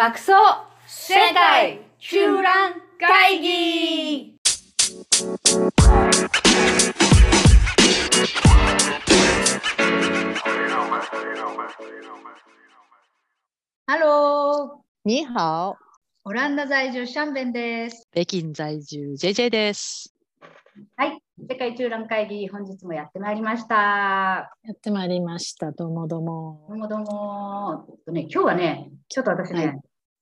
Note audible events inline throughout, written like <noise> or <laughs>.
爆走世界中覧会議ハロー你好，オランダ在住シャンベンです。北京在住 JJ です。はい。世界中覧会議、本日もやってまいりました。やってまいりました。どうもどうもどう。もどうも。えっとね、今日はね、ちょっと私ね、はい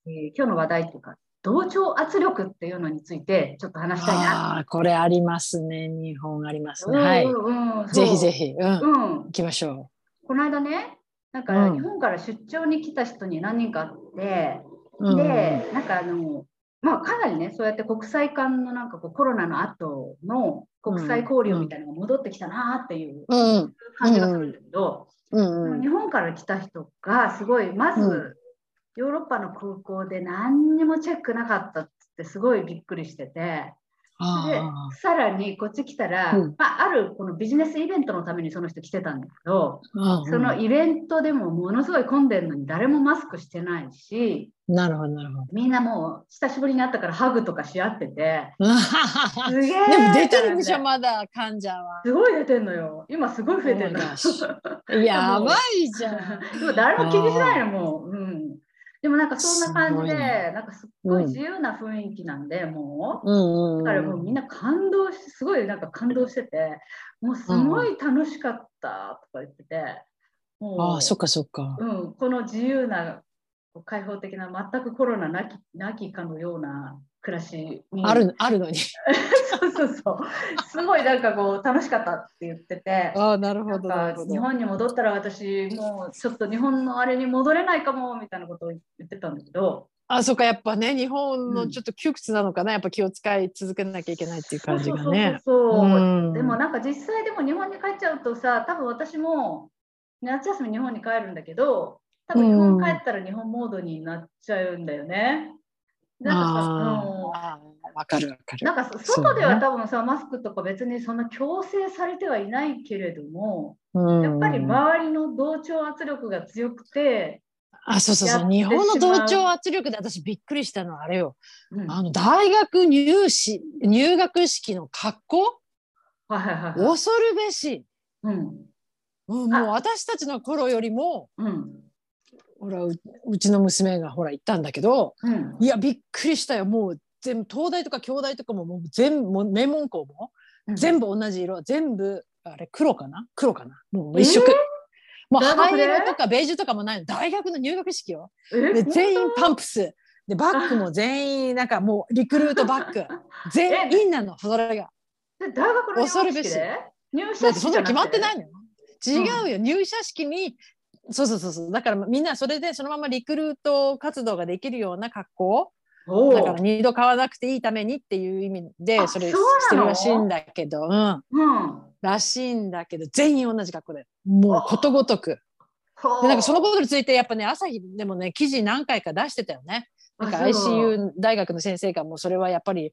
えー今日の話題とか、同調圧力っていうのについてちょっと話したいな。これありますね。日本ありますね。はい。うんうんぜひぜひ。ひ、うん、うん行。きましょこの間ね、なんかうん日本から出張に来た人に何人かあって、う。うん、で、なんかあの、まあ、かなりね、そうやって国際間のなんかこうコロナの後の国際交流みたいなのが戻ってきたなっていううん、感じがするんだけど、うん、うん日本から来た人がすごい、まず、うんヨーロッパの空港で何にもチェックなかったってすごいびっくりしてて、であさらにこっち来たら、うんまあ、あるこのビジネスイベントのためにその人来てたんだけど、あ、そのイベントでもものすごい混んでるのに誰もマスクしてないし、なるほど、なるほみんなもう久しぶりに会ったからハグとかし合ってて、ど。<laughs> すげえでも出てるでしょ、まだ患者は。すごい出てんのよ。今すごい増えてんの。Oh やばいじゃん。<laughs> でも誰も気にしないのもう、うん。でもなんかそんな感じで、ねなんかすっごい自由な雰囲気なんで、もう。うん、うん、だからもうみんな感動し、すごいなんか感動してて、もうすごい楽しかったとか言ってて、もうああ、そっかそっか。うん、この自由な開放的な全くコロナなきなきかのような暮らしに。ある、あるのに。<laughs> そうそうそう。すごいなんかこう楽しかったって言ってて。ああ、なるほど、日本に戻ったら私もうちょっと日本のあれに戻れないかもみたいなことを言ってたんだけど。あ、そっか、やっぱね、日本うん。のちょっと窮屈なのかな、やっぱ気を使い続けなきゃいけないっていう感じがそうね。そうそうそう。うん。でもなんか実際でも日本に帰っちゃうとさ多分私も夏休み日本に帰るんだけど多分日本帰ったら日本モードになっちゃうんだよね。なんかさわかるわかる。なんか外ではね多分さ、マスクとか別にそんな強制されてはいないけれども、うんやっぱり周りの同調圧力が強くて、あ、そうそうそう。日本の同調圧力で私びっくりしたのはあれよ。うんあの大学入試入学式の格好？はいはいはいはい。恐るべし。うんうんもう私たちの頃よりもうんほらううちの娘がほら行ったんだけどうん。いやびっくりしたよ。もう全部東大とか京大とかももう全部もう名門校も全部同じ色全部あれ黒かな？黒かな？もう一色、もう大学で灰色とかベージュとかもないの。大学の入学式よ。えで全員パンプス。でバッグも全員なんかもうリクルートバッグ。<laughs> 全員なのそれが。で大学の入恐るべし。学式で入だ社式そんなの決まってないい。のよ。違うよ、入社式にそうそうそうそう。だからみんなそれでそのままリクルート活動ができるような格好。おだから二度買わなくていいためにっていう意味であそれしてるらしいんだけど、うん、うん。らしいんだけど全員同じ格好で。もうことごとく。でなんかそのことについてやっぱね朝日でもね記事何回か出してたよね。なんか ICU 大学の先生がもうそれはやっぱり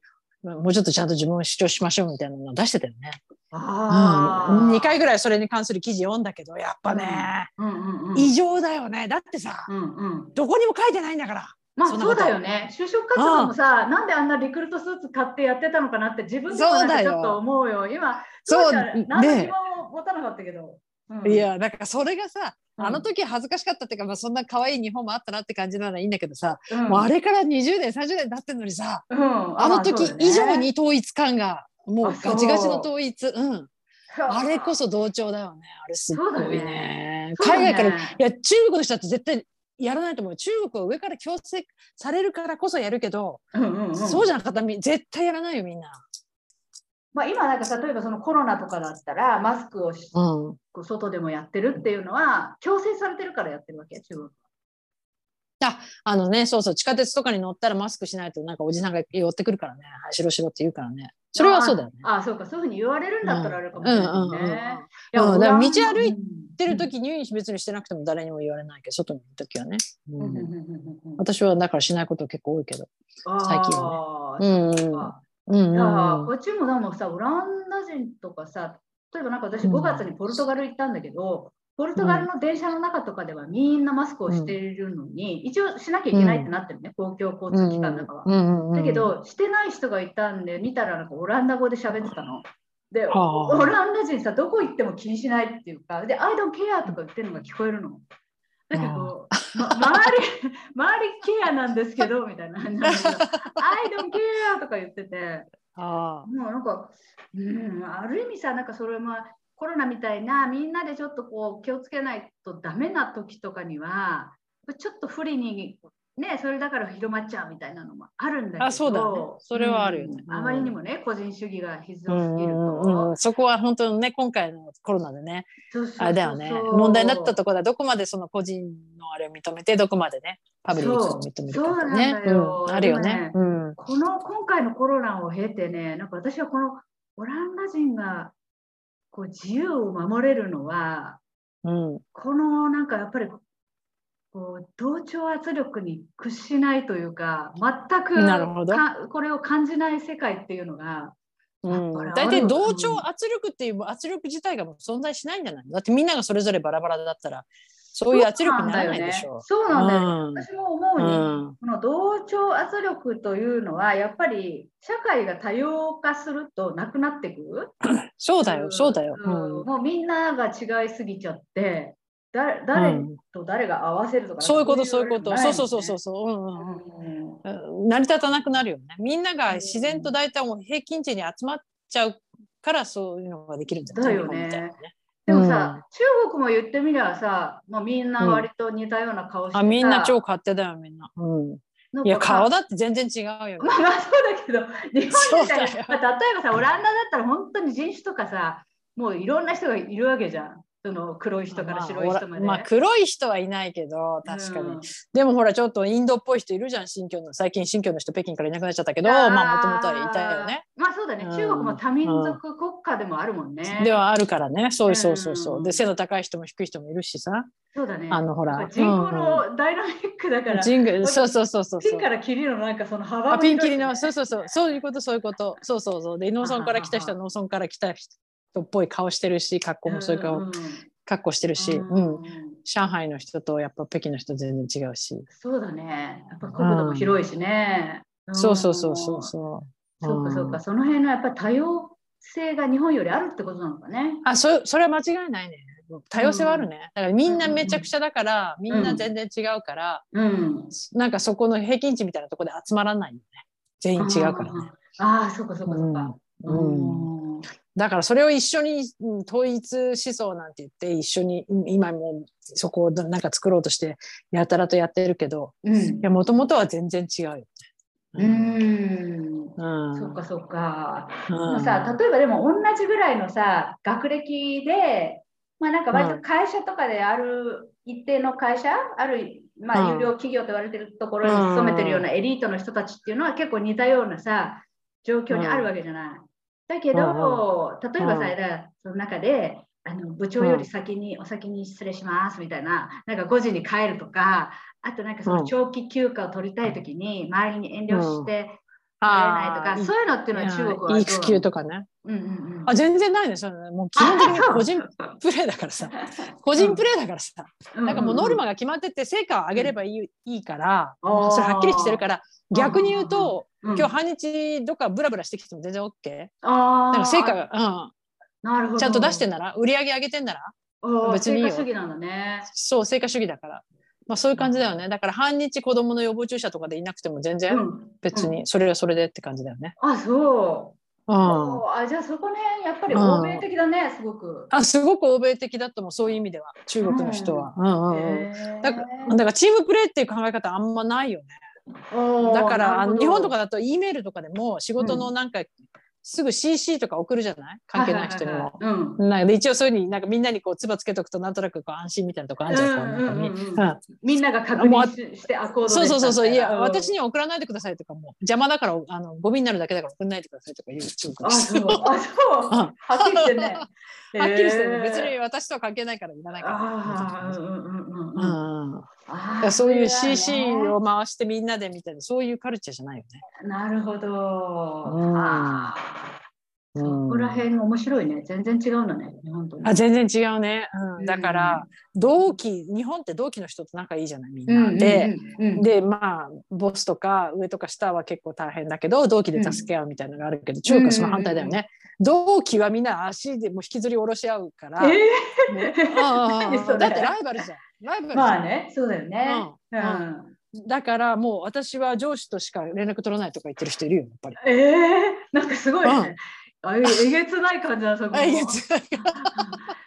まあもうちょっとちゃんと自分を主張しましょうみたいなのを出してたよね。うん、あー2回ぐらいそれに関する記事読んだけどやっぱね、うんうんうん異常だよね。だってさ、うんうん。どこにも書いてないんだから。まあそうだよね。就職活動もさ、なんであんなリクルートスーツ買ってやってたのかなって自分でもなんかちょっと思うよ。今、そう当時はね何の疑問も持たなかったけど。うん。い、やだからそれがさうんあの時は恥ずかしかったっていうか、まあ、そんな可愛い日本もあったなって感じならいいんだけどさ、うん。もうあれから20年30年経ってんのにさうん。あの時以上にに統一感がもうガチガチの統一。う。ん。あれこそ同調だよねあれすっごいね。ね。海外から、ね。いや中国の人だって絶対やらないと思う。中国は上から強制されるからこそやるけど、うんうんうん。そうじゃなかったらみ絶対やらないよみんな。まあ、今なんか例えばそのコロナとかだったらマスクをしうん。外でもやってるっていうのは強制されてるからやってるわけ？中国あのね、そうそう、地下鉄とかに乗ったらマスクしないと、なんかおじさんが寄ってくるからね、はい、しろしろって言うからね。それはそうだよね。ああそうか。そういうふうに言われるんだったらあるかもしれないね。道歩いて出るとき入院別にしてなくても誰にも言われないけど、外にいるときはね、うんうんうんうんうんうん。私はだからしないこと結構多いけど。最近はうんうん。そうかうんこっちもでもさ、オランダ人とかさ、例えばなんか私うん5月にポルトガル行ったんだけど、ポルトガルの電車の中とかではみんなマスクをしているのに、一応しなきゃいけないってなってるね、公共交通機関の中は。だけど、してない人がいたんで、見たらなんかオランダ語で喋ってたの。で、オランダ人さ、どこ行っても気にしないっていうか、で、I don't care とか言ってるのが聞こえるの。だけど、ま、周り、周りケアなんですけど、みたいな。<laughs> I don't care! とか言ってて、あもうなんか、うん、ある意味さ、なんかそれもコロナみたいな、みんなでちょっとこう気をつけないとダメな時とかには、ちょっと不利にね、それだから広まっちゃうみたいなのもあるんだけど、あそうだね、それはあるよね、うん、あまりにもね、個人主義が必要すぎると、うんうん、そこは本当にね、今回のコロナでね、あれだよね、問題になったところはどこまでその個人のあれを認めて、どこまでね、パブリックを認めるかね、あるよね、この今回のコロナを経てね、なんか私はこのオランダ人がこう自由を守れるのは、うん、このなんかやっぱりこう同調圧力に屈しないというか全くこれを感じない世界っていうのが大体、うん、同調圧力っていう圧力自体が存在しないんじゃな。いだってみんながそれぞれバラバラだったらそういう圧力にならないでしょう。そうなんだよ、ね、うん、私も思うに、うん、この同調圧力というのはやっぱり社会が多様化するとなくなってく？る。そうだよ、そうだよ。もうみんなが違いすぎちゃって、誰誰と誰が合わせるとか、そういうことそういうこと、そうそうそうそう。そう、うん。うん、成り立たなくなるよね。みんなが自然と大体もう平均値に集まっちゃうからそういうのができるんじゃないだよね。でもさ、中国も言ってみればさ、まあ、みんな割と似たような顔して、あみんな超勝手だよみんな、うん。いや顔だって全然違うよ、ね、まあまあそうだけど日本みたいな、まあ、例えばさオランダだったら本当に人種とかさもういろんな人がいるわけじゃん。その黒い人から白い人まで。まあ、黒い人はいないけど確かに、うん、でもほらちょっとインドっぽい人いるじゃん新疆の最近新疆の人北京からいなくなっちゃったけどまあもともとはいたよね。まあそうだね、うん、中国も多民族国家でもあるもんね。ではあるからねそうそうそうそう。で背の高い人も低い人もいるしさ。そうだね。あのほら人口のダイナミックだから。人口そうそうそうそう。ピンから切りのなんかその幅あピン切りのそうそうそうそういうことそういうことそうそうそうで農村から来た人は農村から来た人っぽい顔してるし格好もそういう顔格好してるし、うん、上海の人とやっぱ北京の人全然違うし。そうだね。やっぱ国土も広いしね、そうそうそうそうそう。そうかそうかその辺のやっぱ多様性が日本よりあるってことなのかね。あそそれは間違いないね。多様性はあるね、だからみんなめちゃくちゃだから、みんな全然違うから、うん、なんかそこの平均値みたいなところで集まらないよね。全員違うからね。ああそうかそうかそうか、うん、うんだからそれを一緒に統一思想なんて言って一緒に今もそこをなんか作ろうとしてやたらとやってるけどもともとは全然違うよね。うん、うん、そっかそっか。うん、さ例えばでも同じぐらいのさ学歴でまあなんか割と会社とかである一定の会社、あるまあ有料企業と言われてるところに勤めてるようなエリートの人たちっていうのは結構似たようなさ状況にあるわけじゃない。だけど、例えばさ、その中で、あの部長より先に、お先に失礼しますみたいな、なんか5時に帰るとか、あとなんかその長期休暇を取りたいときに、周りに遠慮してないとか、そういうのっていうのは中国は。育休とかね。うんうんうん、あ全然ないねそれもう基本的に <laughs> 個人プレーだからさ個人プレーだからさ、うん、なんかもうノルマが決まってて成果を上げればいい,、いいから、うん、それはっきりしてるから逆に言うと、うん、今日半日どっかブラブラしてきても全然 OK。あなんか成果が、うん、なるほどちゃんと出してんなら売り上げ上げてんなら別にいいよ。成果主義なんだね。そう成果主義だから。まあそういう感じだよね。だから半日子供の予防注射とかでいなくても全然別にそれはそれでって感じだよね。あそう。うん、あじゃあそこねやっぱり欧米的だね、うん、すごく。あすごく欧米的だともそういう意味では中国の人は。だからチームプレーっていう考え方あんまないよね。だから日本とかだと E メールとかでも仕事のなんか、すぐ CC とか送るじゃない？関係ない人にも。なんか一応そういうふうになんかみんなにこうつばつけとくとなんとなくこう安心みたいなとこあるじゃん。みんなが確認してアコードそうそうそう。そういや、私には送らないでくださいとかも邪魔だからあのゴミになるだけだから送らないでくださいとか言うあそう。あそう。はっきりしてね。<laughs> はっきりしてね。別に私とは関係ないからいらないから。そういう CC を回してみんなでみたいなそういうカルチャーじゃないよね。なるほど。うん、あそ辺面白いね。全然違うんだね。本当にあ全然違うね、うん、だから同期日本って同期の人と仲いいじゃない？みんな、で、でまあボスとか上とか下は結構大変だけど同期で助け合うみたいなのがあるけど、中国はその反対だよね、同期はみんな足でも引きずり下ろし合うから、えー、あだってライバルじゃん。ライバルまあねそうだよね、うん。だからもう私は上司としか連絡取らないとか言ってる人いるよやっぱり。ええー、なんかすごいね。あえげつない感じだそこ。<laughs> えげつない。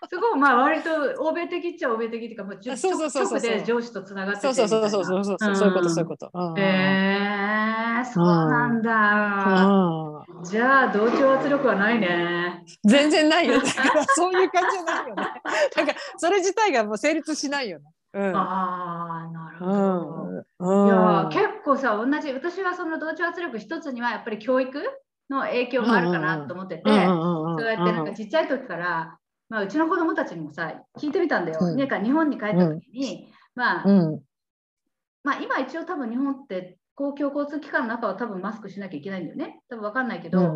すごいまあ割と欧米的っちゃ欧米的っていうかもうそうそうそうそうで上司とつながってそうそうそうそうそうそうそういうことそういうこと。へえそうなんだ。じゃあ同調圧力はないね。全然ないよ。<laughs> そういう感じじゃないよね。<laughs> なんかそれ自体がもう成立しないよね。うん、ああなるほど。うん、いや結構さ同じ私はその同調圧力一つにはやっぱり教育の影響があるかなと思ってて、そうやってなんかちっちゃい時から、まあ、うちの子供たちにもさ聞いてみたんだよ。うん、日本に帰った時に、まあ、まあ今一応多分日本って公共交通機関の中は多分マスクしなきゃいけないんだよね。多分わかんないけど、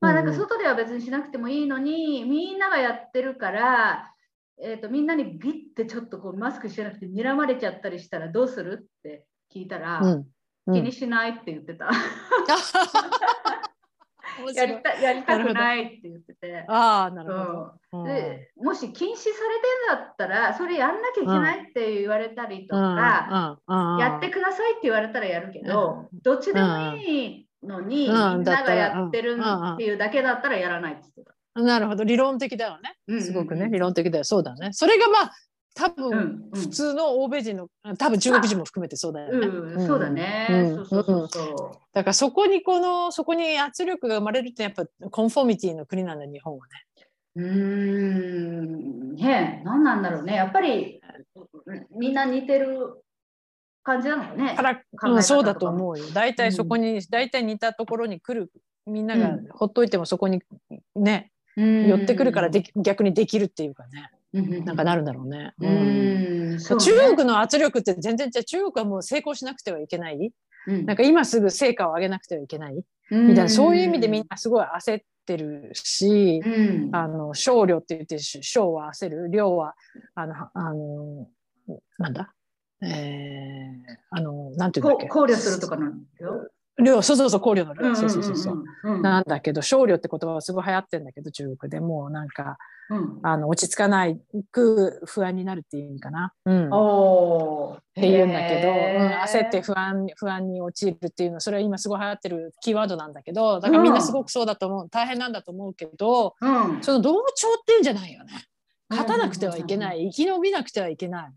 まあなんか外では別にしなくてもいいのに、みんながやってるから、えーと、みんなにビッてちょっとこうマスクしてなくて睨まれちゃったりしたらどうするって聞いたら、うん。うん、気にしないって言ってた。<laughs> やりたやりたくないって言ってて。あなるほど、でもし禁止されてんだったらそれやんなきゃいけないって言われたりとか、やってくださいって言われたらやるけど、どっちでもいいのに、みんながやってるっていうだけだったらやらないって言ってた。なるほど。理論的だよね。すごくね、理論的だよ。そうだね。それがまあ多分、普通の欧米人の多分中国人も含めてそうだよね。うん、そうだね。だからそこにこのそこに圧力が生まれるってやっぱコンフォーミティの国なんだ日本はね。うんね何なんだろうねやっぱりみんな似てる感じなのね。から、うん、そうだと思うよ。大体そこに、大体似たところに来るみんながほっといてもそこにね、寄ってくるからで逆にできるっていうかね。なんかなるんだろうね。うん、ね、中国の圧力って全然違う。中国はもう成功しなくてはいけない、うん、なんか今すぐ成果を上げなくてはいけない、みたいなそういう意味でみんなすごい焦ってるし、うん、あの少量って言って少は焦る量はあのあのなんだ？えー、あのなんていうんだっけ？考慮するとかなんよ量そうそうそう考慮の量、そうそうそうそう、なんだけど少量って言葉はすごい流行ってるんだけど中国で。もなんかうん、あの落ち着かないく不安になるっていう意味かな。うん、おっていうんだけど、うん、焦って不安不安に陥るっていうのそれは今すごい流行ってるキーワードなんだけどだからみんなすごくそうだと思う、大変なんだと思うけど、うん、その同調っていうんじゃないよね。勝たなくてはいけない、生き延びなくてはいけない、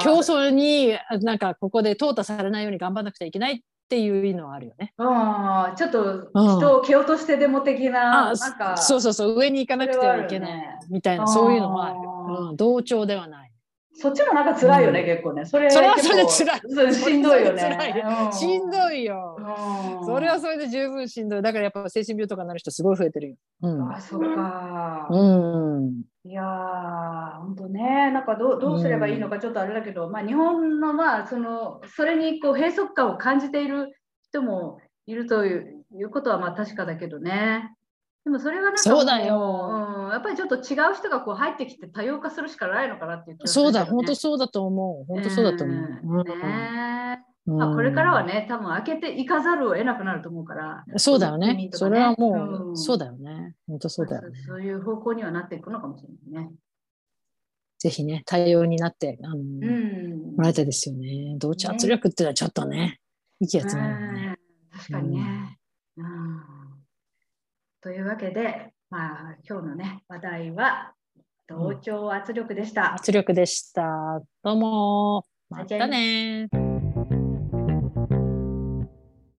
競争になんかここで淘汰されないように頑張らなくてはいけないっっていうのはあるよね。ああ、ちょっと人を蹴落としてでも的な、うん、なんかそうそうそう上に行かなくてはいけない、ね、みたいなそういうのもある、うん、同調ではない。そっちもなんか辛いよね、うん、結構ね。それそれはそれで辛い。しんどいよね。しんどいよ。それはそれで十分しんどい。だからやっぱ精神病とかなる人すごい増えてるよ。うん、あ、そっか。うん。かどどうすればいいのかちょっとあれだけど、うん、まあ日本のまあそのそれにこう閉塞感を感じている人もいるということはまあ確かだけどね。でもそれはなんかそうだよ、うん、やっぱりちょっと違う人がこう入ってきて多様化するしかないのかなっていうね、そうだ、本当そうだと思う。本当そうだと思う。うん、ねまあ、これからはね、多分開けていかざるを得なくなると思うから。そうだよね。ねそれはもう、うん、そうだよね。本当そうだよね、そういう方向にはなっていくのかもしれないね。ぜひね、対応になって、あの、うん、もらいたいですよね。同調圧力っていうのはちょっとね、いいやつなんね。確かにね。うん、というわけで、まあ、今日のね、話題は、同調圧力でした。圧力でした。どうも。またね